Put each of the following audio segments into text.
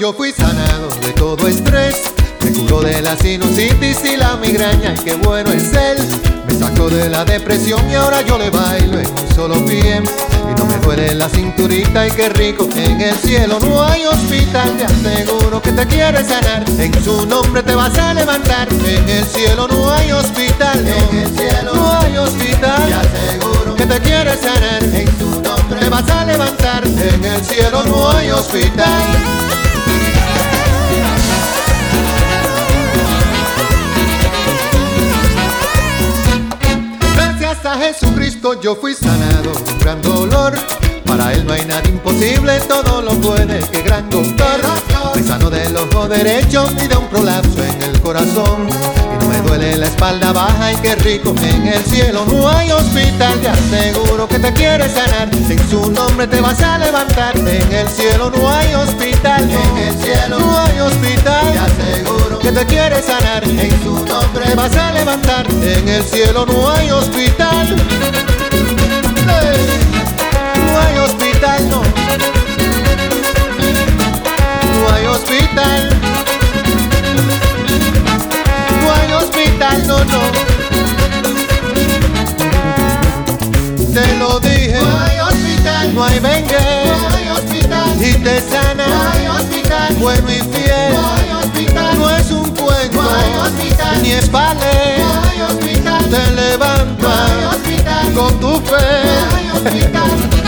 yo fui sanado de todo estrés. Me curó de la sinusitis y la migraña, y qué bueno es él. Me sacó de la depresión y ahora yo le bailo en un solo pie. Y no me duele la cinturita y qué rico. En el cielo no hay hospital, te aseguro que te quiere sanar. En su nombre te vas a levantar. En el cielo no hay hospital, en el cielo no hay hospital. Te aseguro que te quiere sanar. En su nombre te vas a levantar. En el cielo no hay hospital. A Jesucristo yo fui sanado un gran dolor. Para él no hay nada imposible, todo lo puede, que gran doctor. Me sano del ojo derecho y de un prolapso en el corazón. Y no me duele la espalda baja y qué rico, en el cielo no hay hospital. Te aseguro que te quiere sanar, en su nombre te vas a levantar. En el cielo no hay hospital, en el cielo no hay hospital. Te aseguro que te quiere sanar, en su nombre te vas a levantar. En el cielo no hay hospital. No hay hospital, no. No hay hospital. No hay hospital, no, no. Te lo dije. No hay hospital. No hay vengue. No hay hospital. Y te sana. No hay hospital. Bueno y fiel. No hay hospital. No es un cuento. Hospital. Ni es hospital. Te levanta. Con tu fe.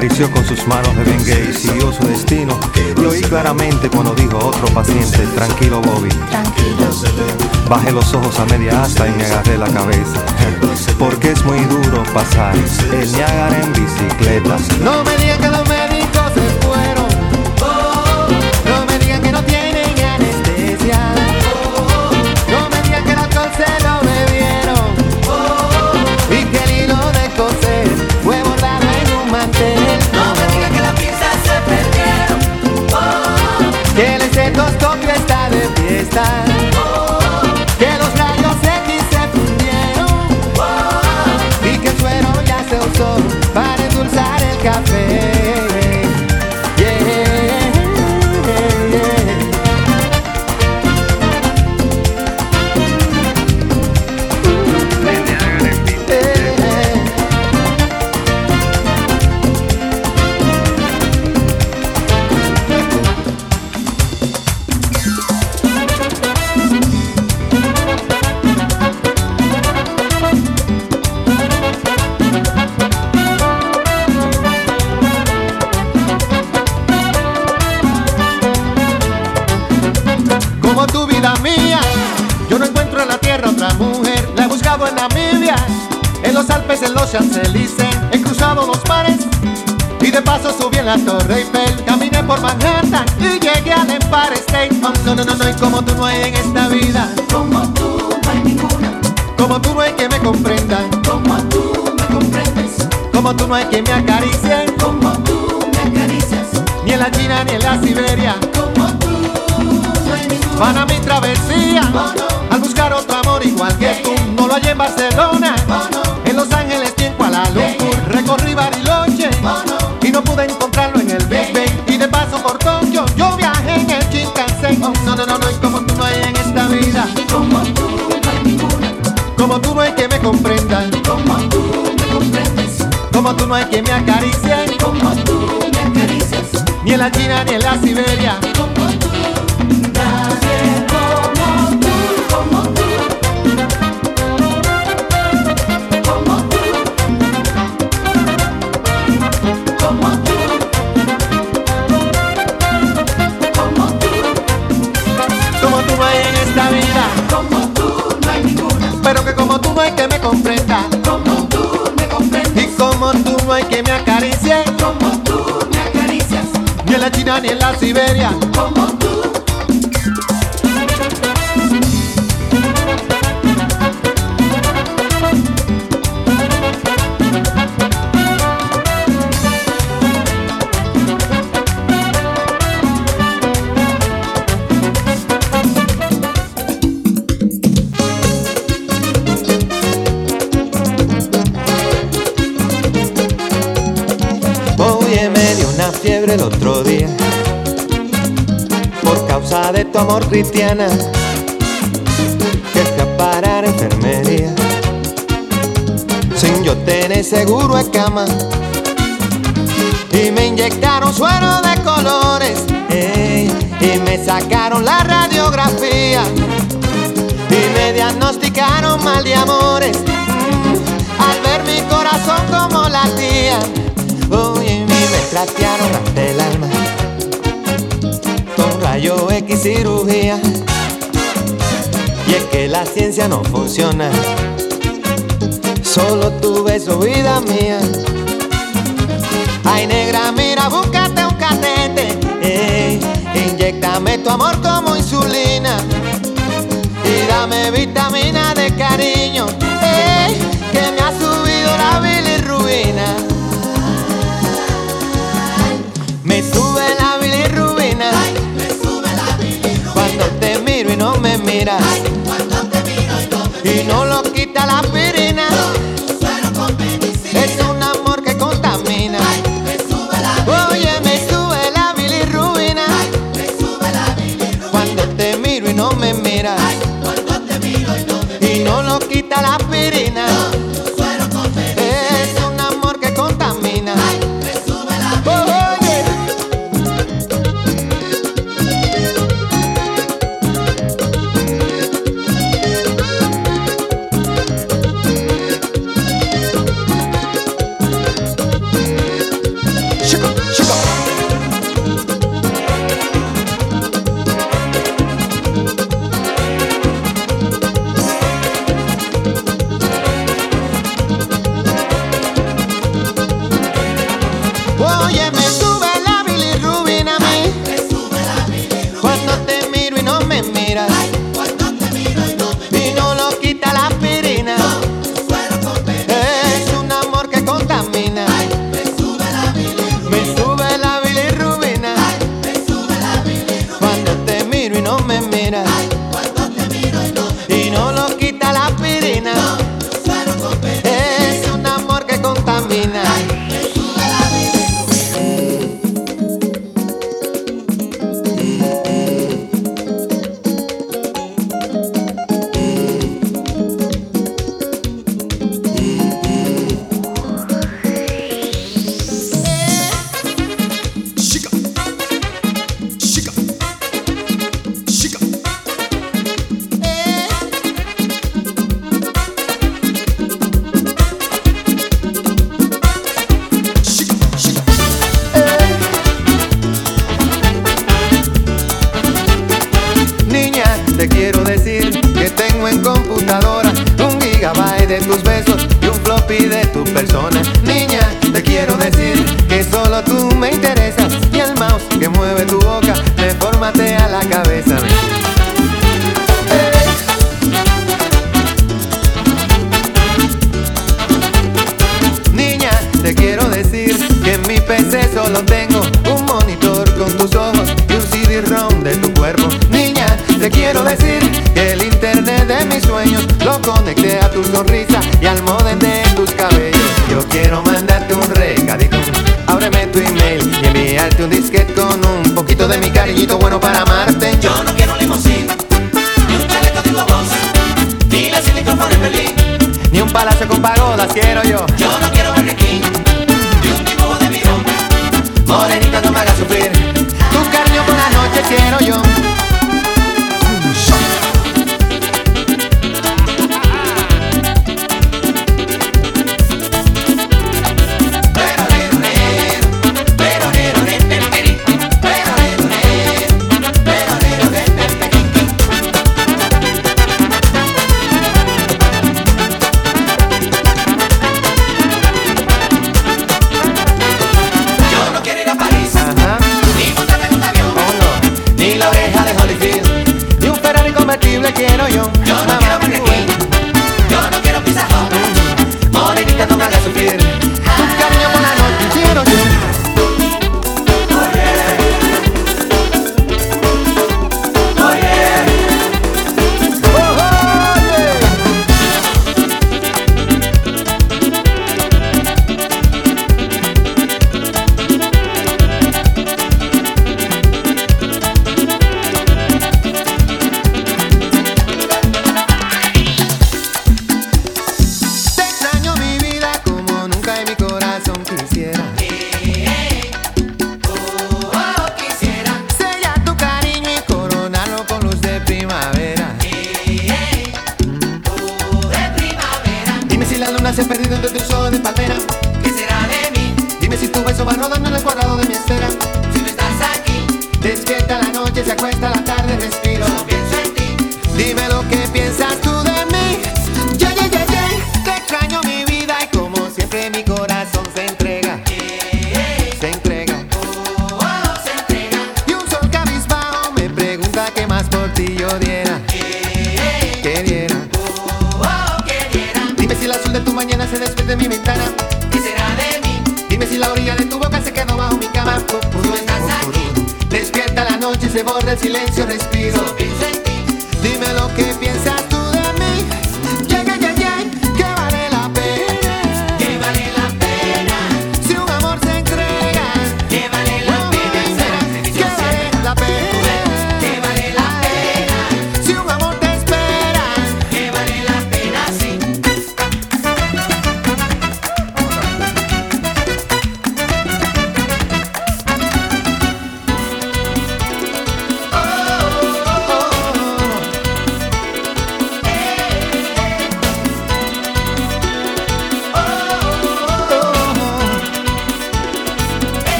Acarició con sus manos de bengue y siguió su destino. Y oí claramente cuando dijo otro paciente, tranquilo Bobby. Bajé los ojos a media asta y me agarré la cabeza. Porque es muy duro pasar el Niágara en bicicleta. No me digan la Torre Eiffel, caminé por Manhattan y llegué al Empire State. Oh, no, no, no, no, y como tú no hay en esta vida, como tú no hay ninguna, como tú no hay que me comprendan, como tú me comprendes, como tú no hay que me acaricien, como tú me acaricias, ni en la China ni en la Siberia. como tú no hay ninguna. Para mi travesía, Oh, no. al buscar otro amor igual que tú, no lo hallé en Barcelona, Oh, no. en Los Ángeles ni en Kuala Lumpur, recorrí Bariloche. Oh, y no pude encontrarlo como tú no hay que me acaricien, como tú me acaricias, ni en la China ni en la Siberia. como hay que me acaricie, como tú me acaricias, ni en la China ni en la Siberia. como tú. Cristiana que parar a enfermería. Sin yo tener seguro de cama. Y me inyectaron suero de colores ey, y me sacaron la radiografía. Y me diagnosticaron mal de amores al ver mi corazón como latía. Oye, y me trastearon hasta el alma rayo X cirugía. Y es que la ciencia no funciona, solo tu beso, vida mía. Ay, negra, mira, búscate un catete, ey, inyectame tu amor como insulina y dame vitamina de cariño, ey, que me ha no me miras. Y no lo quita la aspirina. Es un amor que contamina. Oye, me sube la bilirrubina cuando te miro y no me miras. que el internet de mis sueños lo conecté a tu sonrisa y al modem de tus cabellos. Yo quiero mandarte un recadito, ábreme tu email y enviarte un disquete con un poquito de mi cariñito bueno para amarte. Yo no quiero limusina, ni un chaleco tipo voz, ni la silicon en Berlín, ni un palacio con pagodas quiero yo silencio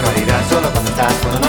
のリランソロこのタ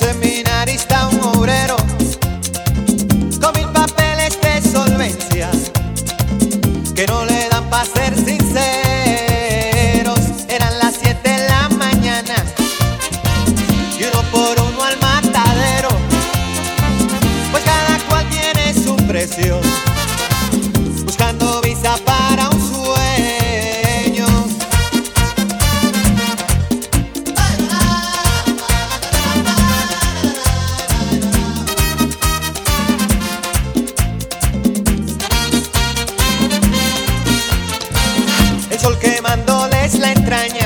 se me sol quemándoles la entraña.